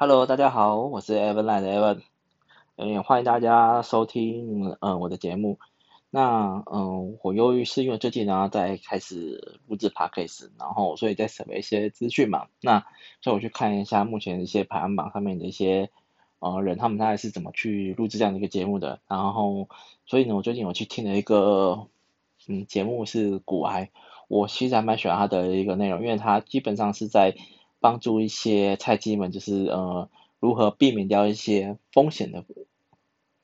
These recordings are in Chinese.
Hello，大家好，我是 Evan 的 Evan，嗯，欢迎大家收听嗯我的节目。那嗯，我由于是因为最近呢在开始录制 Podcast，然后所以在准备一些资讯嘛，那所以我去看一下目前一些排行榜上面的一些呃人，他们大概是怎么去录制这样的一个节目的。然后，所以呢，我最近我去听了一个嗯节目是股癌，我其实还蛮喜欢他的一个内容，因为他基本上是在帮助一些菜鸡们，就是呃如何避免掉一些风险的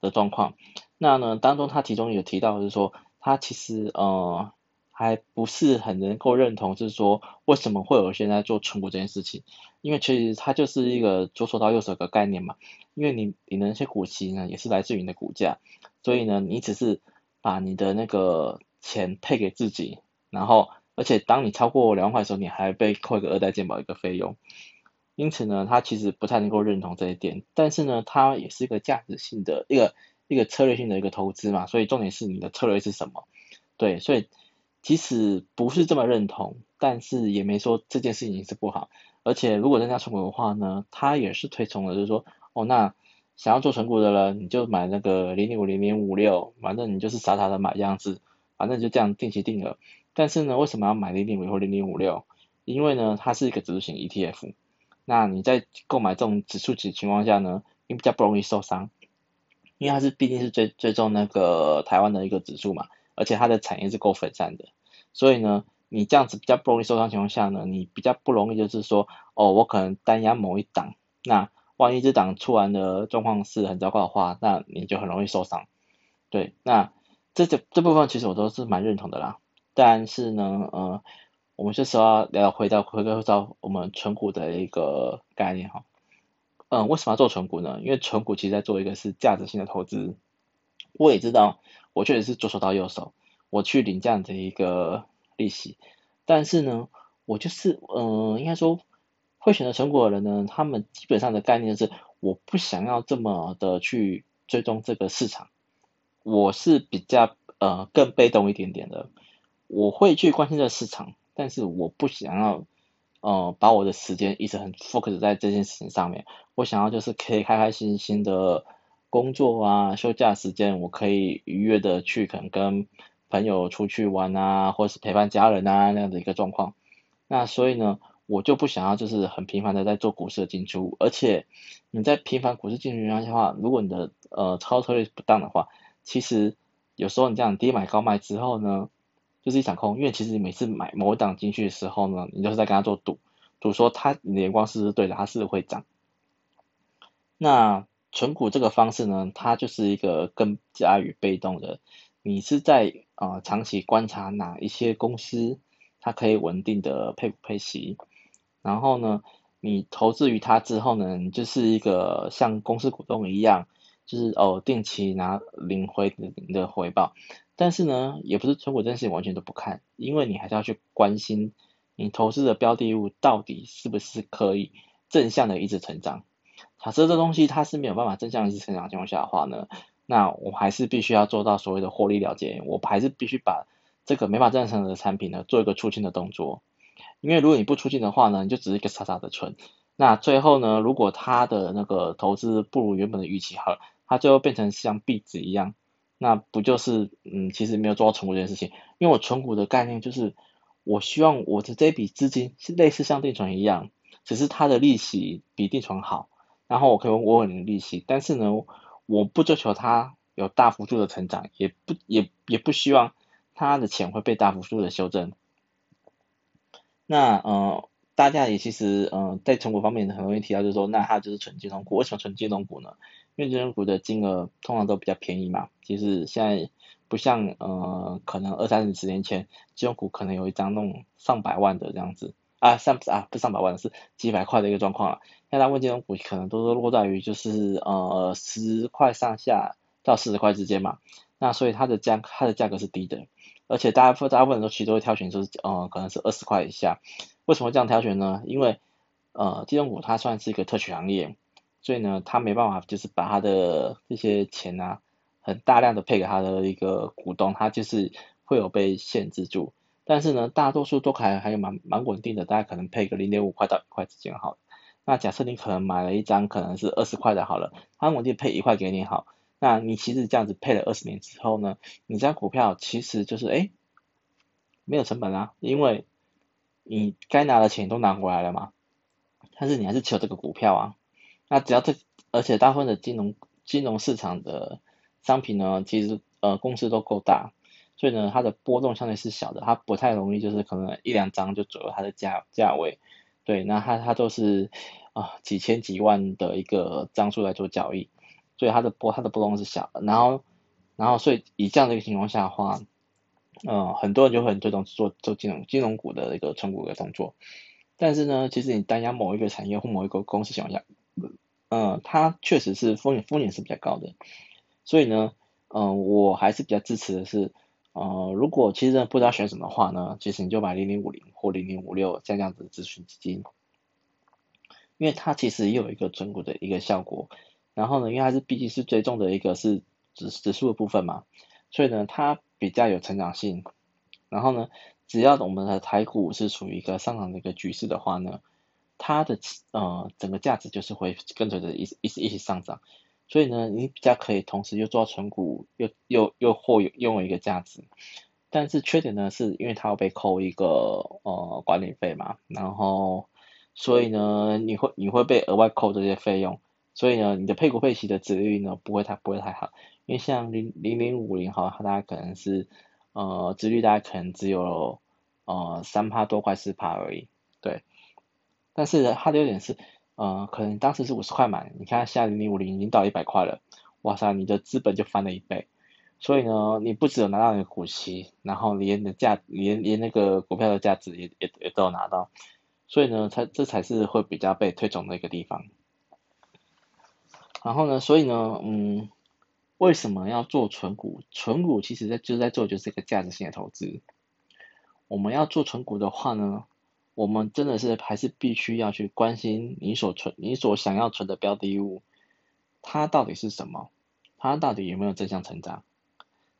的状况。那呢，当中他其中有提到，就是说他其实呃还不是很能够认同，就是说为什么会有现在做存股这件事情？因为其实它就是一个左手到右手的概念嘛。因为你你的那些股息呢，也是来自于你的股价，所以呢，你只是把你的那个钱配给自己，然后而且当你超过两万块的时候，你还被扣一个二代健保一个费用。因此呢，他其实不太能够认同这一点，但是呢，它也是一个价值性的一个。一个策略性的一个投资嘛，所以重点是你的策略是什么？对，所以即使不是这么认同，但是也没说这件事情是不好。而且如果人家存股的话呢，他也是推崇的，就是说，哦，那想要做存股的人，你就买那个零点五零点五六，反正你就是傻傻的买这样子，反正就这样定期定额。但是呢，为什么要买零点五或零点五六？因为呢，它是一个指数型 ETF。那你在购买这种指数型情况下呢，你比较不容易受伤。因为它是毕竟是追追踪那个台湾的一个指数嘛，而且它的产业是够分散的，所以呢，你这样子比较不容易受伤情况下呢，你比较不容易就是说，哦，我可能单押某一档，那万一这档出完的状况是很糟糕的话，那你就很容易受伤。对，那这这这部分其实我都是蛮认同的啦，但是呢，呃，我们这时候要回到回归到我们存股的一个概念哈。嗯，为什么要做存股呢？因为存股其实在做一个是价值性的投资。我也知道，我确实是左手到右手，我去领这样的一个利息。但是呢，我就是，嗯，应该说会选择存股的人呢，他们基本上的概念是，我不想要这么的去追踪这个市场。我是比较呃更被动一点点的，我会去关心这个市场，但是我不想要。呃，把我的时间一直很 focus 在这件事情上面。我想要就是可以开开心心的工作啊，休假时间我可以愉悦的去可能跟朋友出去玩啊，或是陪伴家人啊那样的一个状况。那所以呢，我就不想要就是很频繁的在做股市的进出。而且你在频繁股市进出的话，如果你的呃操作策略不当的话，其实有时候你这样低买高卖之后呢，就是一场空，因为其实你每次买某一档进去的时候呢，你就是在跟他做赌，赌说他你的眼光是不是对的，他是不是会涨。那存股这个方式呢，它就是一个更加于被动的，你是在啊、长期观察哪一些公司，它可以稳定的配股配息，然后呢，你投资于它之后呢，你就是一个像公司股东一样，就是哦定期拿领回的回报。但是呢，也不是存股这件事完全都不看，因为你还是要去关心你投资的标的物到底是不是可以正向的一直成长。假设这东西它是没有办法正向一直成长情况下的话呢，那我还是必须要做到所谓的获利了结，我还是必须把这个没法正常的产品呢做一个出清的动作。因为如果你不出清的话呢，你就只是一个傻傻的存，那最后呢，如果它的那个投资不如原本的预期好，它最后变成像壁纸一样。那不就是嗯，其实没有做到存股这件事情，因为我存股的概念就是，我希望我的这笔资金是类似像定存一样，只是它的利息比定存好，然后我可以稳稳的利息，但是呢，我不追求它有大幅度的成长，也不也也不希望它的钱会被大幅度的修正。那呃，大家也其实呃，在存股方面很容易提到，就是说，那它就是存金融股，为什么存金融股呢？因为金融股的金额通常都比较便宜嘛，其实现在不像呃，可能二三十年前金融股可能有一张那种上百万的这样子啊，上啊不上百万是几百块的一个状况了。现在问金融股可能都是落在于就是呃十块上下到四十块之间嘛，那所以它的价它的价格是低的，而且大部大部分人都其实都会挑选就是呃可能是二十块以下。为什么这样挑选呢？因为呃金融股它算是一个特许行业。所以呢，他没办法，就是把他的这些钱啊，很大量的配给他的一个股东，他就是会有被限制住。但是呢，大多数都还还有蛮蛮稳定的，大概可能配个零点五块到一块之间好。那假设你可能买了一张可能是二十块的好了，他稳定配一块给你好，那你其实这样子配了二十年之后呢，你这张股票其实就是哎，没有成本啊，因为你该拿的钱都拿回来了嘛，但是你还是持有这个股票啊，那只要这，而且大部分的金融金融市场的商品呢，其实呃公司都够大。所以呢，它的波动相对是小的，它不太容易就是可能一两张就左右它的价价位，对，那它它都是啊、几千几万的一个张数来做交易，所以它的波它的波动是小的，然后然后所以以这样的一个情况下的话，呃很多人就会很推动做做金融金融股的一个存股的动作，但是呢，其实你单押某一个产业或某一个公司情况下，呃，它确实是风险风险是比较高的，所以呢，嗯、我还是比较支持的是。呃，如果其实不知道选什么的话呢，其实你就买零零五零或零零五六这样子的咨询基金，因为它其实也有一个存股的一个效果。然后呢，因为它是毕竟是最重的一个是指指数的部分嘛，所以呢，它比较有成长性。然后呢，只要我们的台股是处于一个上涨的一个局势的话呢，它的呃整个价值就是会跟随着一一一起上涨。所以呢，你比较可以同时又做到存股，又又又或拥有一个价值，但是缺点呢，是因为它要被扣一个呃管理费嘛，然后所以呢，你会你会被额外扣这些费用，所以呢，你的配股配息的殖率呢不会太不会太好，因为像零零零五零哈，它大概可能是呃殖率大概可能只有呃三趴多块四趴而已，但是它的优点是。呃，可能当时是五十块买，你看现在零零五零已经到一百块了，哇塞，你的资本就翻了一倍。所以呢，你不只有拿到你的股息，然后连的价，连连那个股票的价值也也也都有拿到。所以呢，才这才是会比较被推崇的一个地方。然后呢，所以呢，嗯，为什么要做存股？存股其实在就是在做就是一个价值性的投资。我们要做存股的话呢，我们真的是还是必须要去关心你所存、你所想要存的标的物，它到底是什么？它到底有没有正向成长？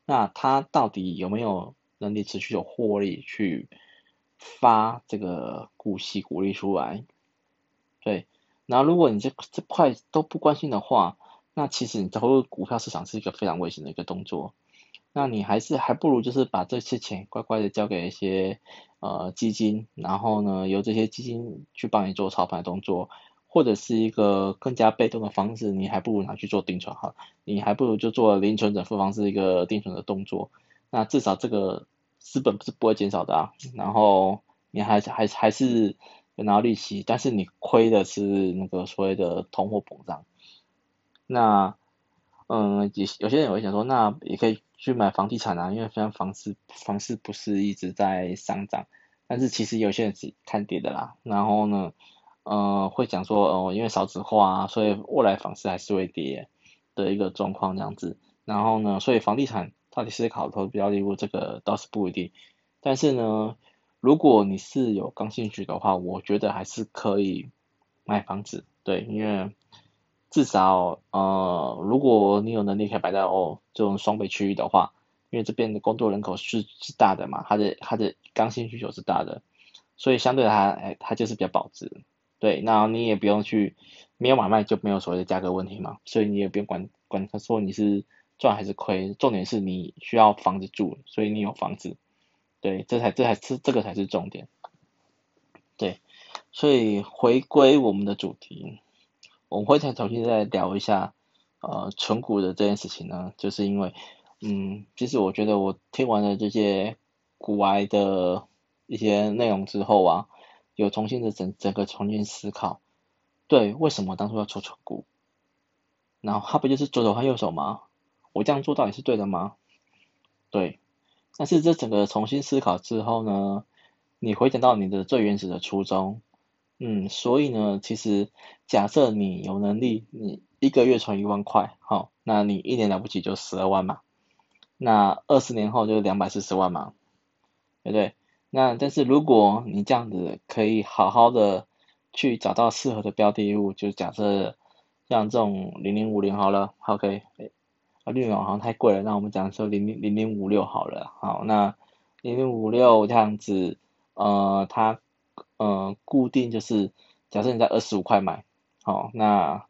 那它到底有没有能力持续有获利去发这个股息股利出来？对，然后如果你这这块都不关心的话，那其实你投入股票市场是一个非常危险的一个动作。那你还是还不如就是把这些钱乖乖的交给一些呃基金，然后呢，由这些基金去帮你做操盘动作，或者是一个更加被动的方式，你还不如拿去做定存哈，你还不如就做零存整付方式一个定存的动作，那至少这个资本是不会减少的啊，然后你还还还是有拿到利息，但是你亏的是那个所谓的通货膨胀，那。嗯，有有些人会想说，那也可以去买房地产啊，因为虽然房市房市不是一直在上涨，但是其实有些人是看跌的啦。然后呢，呃，会讲说，哦，因为少子化啊，所以未来房市还是会跌的一个状况这样子。然后呢，所以房地产到底是好投标的物，这个倒是不一定。但是呢，如果你是有刚性需的话，我觉得还是可以买房子，对，因为。至少，呃，如果你有能力可以摆在哦这种双北区域的话，因为这边的工作人口是是大的嘛，它的它的刚性需求是大的，所以相对它，哎，它就是比较保值。对，那你也不用去没有买卖就没有所谓的价格问题嘛，所以你也不用管管他说你是赚还是亏，重点是你需要房子住，所以你有房子，对，这才这才是这个才是重点。对，所以回归我们的主题。我们会再重新再聊一下，呃，存股的这件事情呢，就是因为，嗯，其实我觉得我听完了这些股癌的一些内容之后啊，有重新的整整个重新思考，对，为什么当初要做存股？然后它不就是左手换右手吗？我这样做到底是对的吗？对，但是这整个重新思考之后呢，你回想到你的最原始的初衷。嗯，所以呢，其实假设你有能力，你一个月存一万块，好，那你一年了不起就十二万嘛，那二十年后就是两百四十万嘛，对不对？那但是如果你这样子可以好好的去找到适合的标的物，就假设像这种零零五零好了，OK，啊，绿好像太贵了，那我们讲说零零零零五六好了，好，那零零五六这样子，呃，它。呃，固定就是假设你在二十五块买，好，那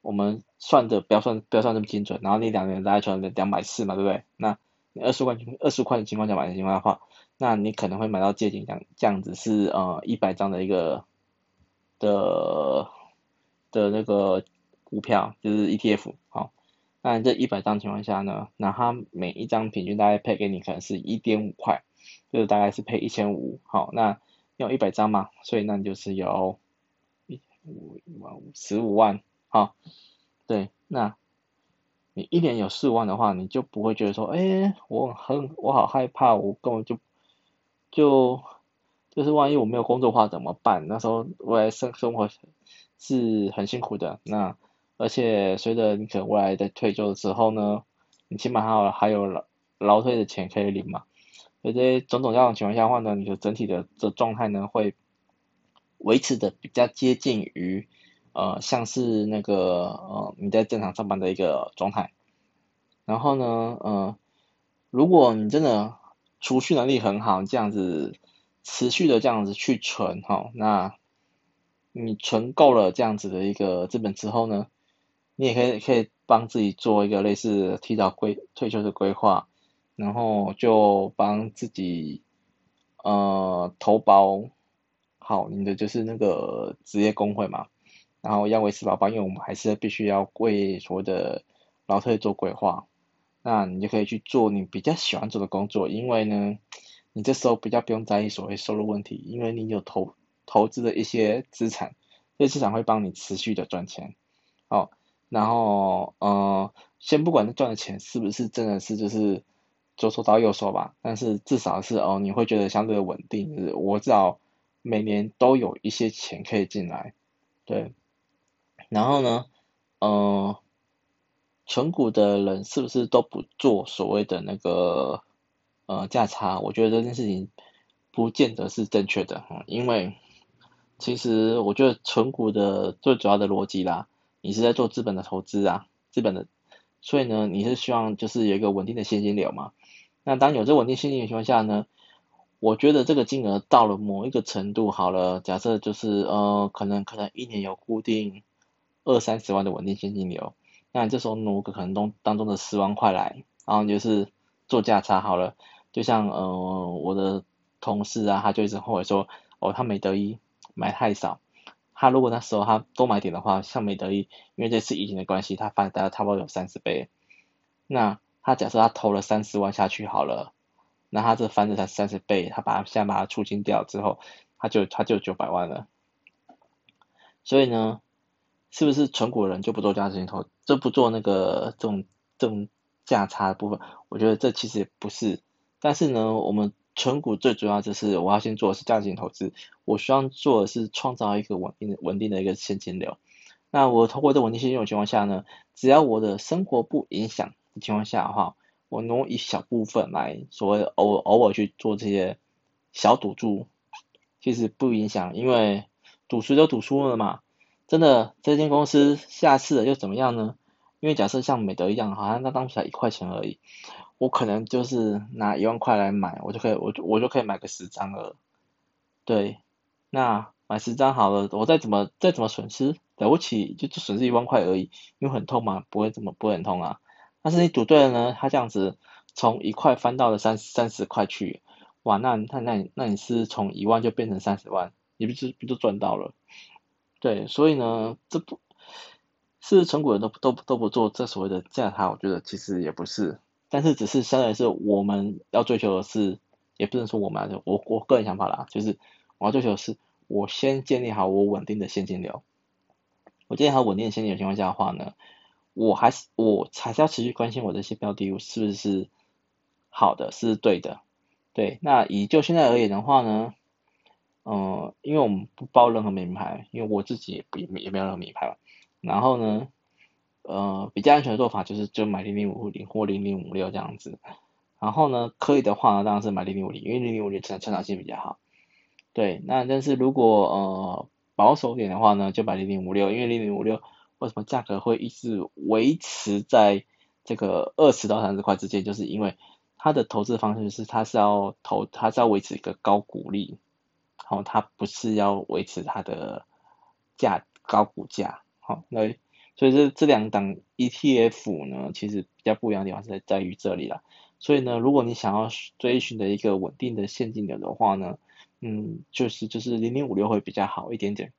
我们算的不要算不要算这么精准，然后你两年大概存两百四嘛，对不对？那你二十块二十块的情况下买的情况的话，那你可能会买到接近这样这样子是呃一百张的一个的的那个股票，就是 ETF 好。那这一百张情况下呢，那它每一张平均大概配给你可能是一点五块，就是大概是配一千五。好，那要一百张嘛，所以那你就是有一五一万五十五万。好，对，那你一年有四万的话，你就不会觉得说，哎、我很我好害怕，我根本就就就是万一我没有工作的话怎么办？那时候未来生生活是很辛苦的。那而且随着你可能未来在退休的时候呢，你起码还有还有劳劳退的钱可以领嘛。所以这些种种这样的情况下的话呢，你的整体的这状态呢会维持的比较接近于呃像是那个呃你在正常上班的一个状态。然后呢，呃如果你真的储蓄能力很好，这样子持续的这样子去存哈，那你存够了这样子的一个资本之后呢，你也可以可以帮自己做一个类似提早规退休的规划，然后就帮自己呃投保好你的就是那个职业工会嘛，然后要维持劳保，因为我们还是必须要为所谓的劳退做规划，那你就可以去做你比较喜欢做的工作，因为呢，你这时候比较不用在意所谓收入问题，因为你有投投资的一些资产，这些资产会帮你持续的赚钱，好。然后，呃，先不管赚的钱是不是真的是就是左手到右手吧，但是至少是哦，你会觉得相对稳定，就是我至少每年都有一些钱可以进来，对。然后呢，呃，存股的人是不是都不做所谓的那个呃价差？我觉得这件事情不见得是正确的，因为其实我觉得存股的最主要的逻辑啦。你是在做资本的投资啊，资本的，所以呢，你是希望就是有一个稳定的现金流嘛。那当有这稳定现金的情况下呢，我觉得这个金额到了某一个程度好了，假设就是呃，可能可能一年有固定二三十万的稳定现金流，那这时候挪个可能当当中的十万块来，然后就是做价差好了。就像呃我的同事啊，他就一直后悔说，哦，他没得一买太少。他如果那时候他多买点的话，像美德一，因为这次疫情的关系，他翻大概差不多有三十倍。那他假设他投了三十万下去好了，那他这翻着才三十倍，他把他现在把它出清掉之后，他就他就九百万了。所以呢，是不是存股人就不做价值型投，就不做那个这种这种价差的部分？我觉得这其实也不是。但是呢，我们。存股最主要就是我要先做的是价值型投资，我希望做的是创造一个稳定的稳定的一个现金流。那我通过这稳定现金流情况下呢，只要我的生活不影响情况下的话，我挪一小部分来所谓偶偶尔去做这些小赌注，其实不影响，因为赌输就赌输了嘛。真的这间公司下次又怎么样呢？因为假设像美德一样，好像它当时才一块钱而已。我可能就是拿一万块来买，我就可以，我就我就可以买个十张了。对，那买十张好了，我再怎么再怎么损失，了不起就就损失一万块而已，因为很痛嘛，不会怎么不会很痛啊。但是你赌对了呢，它这样子从一块翻到了三三十块去，哇，那那那那你是从一万就变成三十万，你不是不就赚到了？对，所以呢，这不是成股人都都都不做这所谓的价差，我觉得其实也不是。但是只是相当于是我们要追求的是，也不能说我们，我我个人想法啦，就是我要追求的是，我先建立好我稳定的现金流。我建立好稳定的现金流情况下的话呢，我还是我还是要持续关心我这些标的物是不是好的，是对的。对，那以就现在而言的话呢，嗯、呃，因为我们不包任何名牌，因为我自己也不也没有任何名牌嘛，然后呢。呃，比较安全的做法就是就买零零五零或零零五六这样子，然后呢，可以的话呢，当然是买零零五零，因为零零五零成成长性比较好。对，那但是如果呃保守点的话呢，就买零零五六，因为零零五六为什么价格会一直维持在这个二十到三十块之间，就是因为它的投资方式是它是要投，它是要维持一个高股利，然后它不是要维持它的价高股价，好，那所以这这两档 ETF 呢，其实比较不一样的地方是在在于这里了。所以呢，如果你想要追寻的一个稳定的现金流的话呢，嗯，就是就是零零五六会比较好一点点。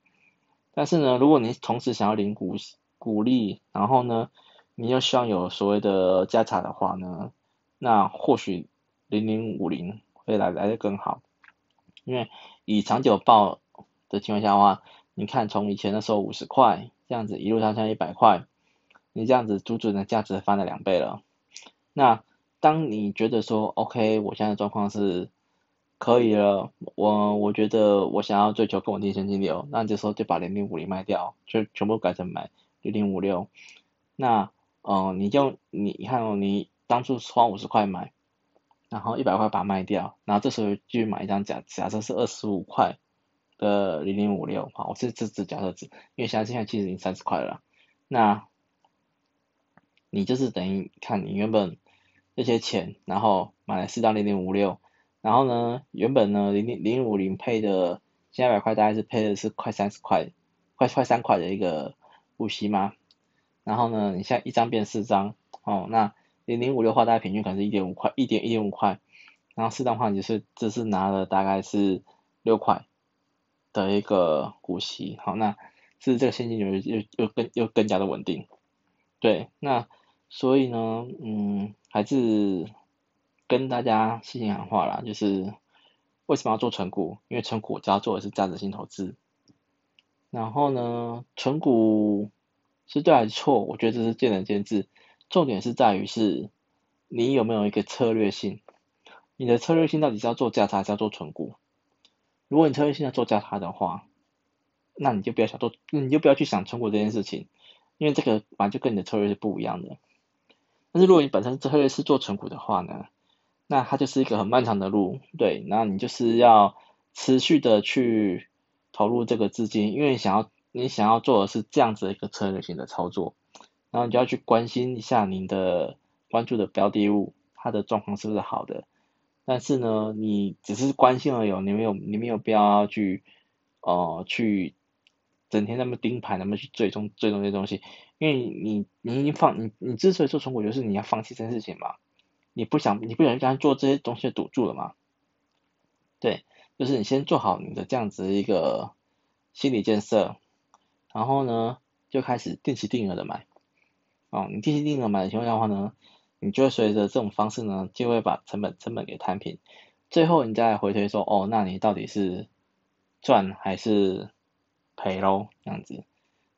但是呢，如果你同时想要领股股利，然后呢，你又希望有所谓的价差的话呢，那或许零零五零会来来得更好。因为以长久报的情况下的话，你看从以前的时候五十块这样子一路上上一百块，你这样子足足的价值翻了两倍了。那当你觉得说，OK，我现在的状况是可以了，我我觉得我想要追求更稳定现金流，那这时候就把零零五零卖掉，就全部改成买零零五六。那，嗯、呃，你就你看哦，你当初花五十块买，然后一百块把它卖掉，然后这时候继续买一张假假设是二十五块的零零五六，好，我是这只假设值，因为现在现在其实已经三十块了，那，你就是等于看你原本。这些钱，然后买了四张零零五六，然后呢，原本呢零零零五零配的，现在百块大概是配的是快三十块，快快三块的一个股息嘛。然后呢，你现在一张变四张，哦，那零零五六的话大概平均可能是一点五块，一点一点五块，然后四张的话就是这是拿了大概是六块的一个股息，好，那是这个现金流又又更又更加的稳定，对，那。所以呢，嗯，还是跟大家细心喊话啦，就是为什么要做存股？因为存股只要做的是价值型投资。然后呢，存股是对还是错？我觉得这是见仁见智。重点是在于是，你有没有一个策略性？你的策略性到底是要做价差，还是要做存股？如果你策略性要做价差的话，那你就不要想做，你就不要去想存股这件事情，因为这个本来就跟你的策略是不一样的。但是如果你本身策略是做存股的话呢，那它就是一个很漫长的路，对，那你就是要持续的去投入这个资金，因为你想要你想要做的是这样子的一个策略性的操作，然后你就要去关心一下您的关注的标的物，它的状况是不是好的，但是呢，你只是关心而已，你没有你没有必要去呃去整天那么盯盘，那么去追踪追踪这些东西。因为你你已经放你你之所以做存股，就是你要放弃这件事情嘛，你不想你不想跟他做这些东西的赌注了嘛，对，就是你先做好你的这样子一个心理建设，然后呢就开始定期定额的买，哦，你定期定额买的情况下的话呢，你就会随着这种方式呢，就会把成本成本给摊平，最后你再回推说，哦，那你到底是赚还是赔喽？这样子，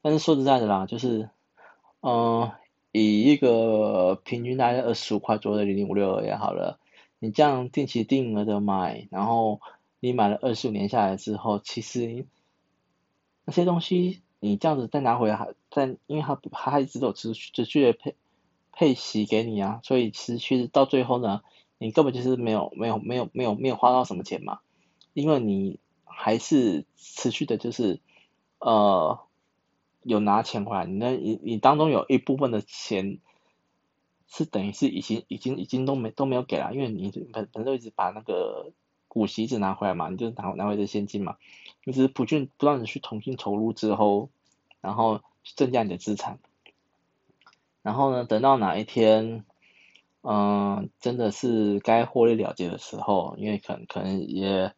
但是说实在的啦，就是。嗯、以一个平均大概二十五块左右的零零五六也好了，你这样定期定额的买，然后你买了二十五年下来之后，其实那些东西你这样子再拿回来，再因为它它还一直都持续持续的配配息给你啊，所以持续到最后呢，你根本就是没有没有没有没有没有花到什么钱嘛，因为你还是持续的就是呃。有拿钱回来，你那你你当中有一部分的钱是等于是已经已经已经都没都没有给了，因为你本本身一直把那个股息一直拿回来嘛，你就拿拿回这现金嘛，你只是不断不断的去重新投入之后，然后增加你的资产，然后呢，等到哪一天，嗯、真的是该获利了结的时候，因为可能可能也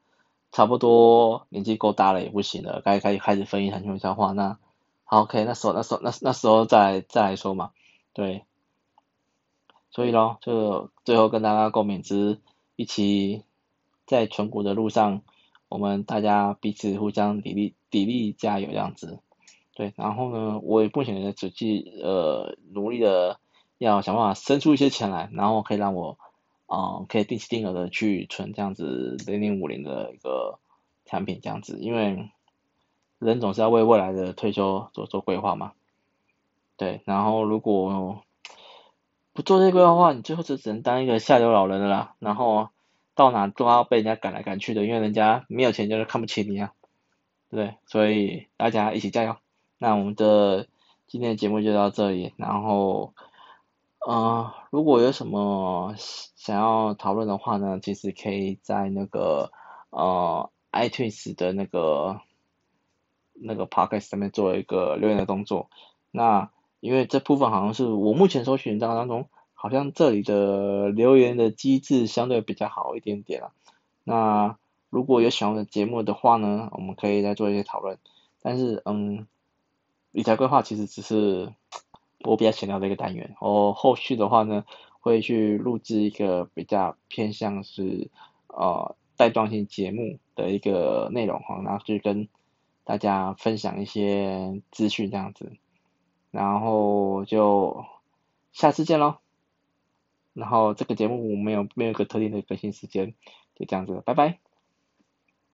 差不多年纪够大了也不行了，该该开始分一层情况话那。好 OK，那时候那时候那那时候再再来说嘛，对，所以咯，就最后跟大家共勉之，一起在存股的路上，我们大家彼此互相砥砺砥砺加油这样子，对，然后呢，我也不想的只去呃努力的要想办法生出一些钱来，然后可以让我啊、可以定期定额的去存这样子零零五零的一个产品这样子，因为。人总是要为未来的退休做做规划嘛，对，然后如果不做这些规划的话，你最后就只能当一个下流老人了啦，然后到哪都要被人家赶来赶去的，因为人家没有钱就是看不起你啊，对，所以大家一起加油。那我们的今天的节目就到这里，然后，呃，如果有什么想要讨论的话呢，其实可以在那个呃 iTunes 的那个。那个 podcast 上面做一个留言的动作。那因为这部分好像是我目前搜寻到当中，好像这里的留言的机制相对比较好一点点啊。那如果有喜欢的节目的话呢，我们可以再做一些讨论。但是，嗯，理财规划其实只是我比较闲聊的一个单元。我后续的话呢，会去录制一个比较偏向是呃带状性节目的一个内容哈，然后去跟大家分享一些资讯这样子。然后就下次见喽。然后这个节目没有没有一个特定的更新时间，就这样子，拜拜。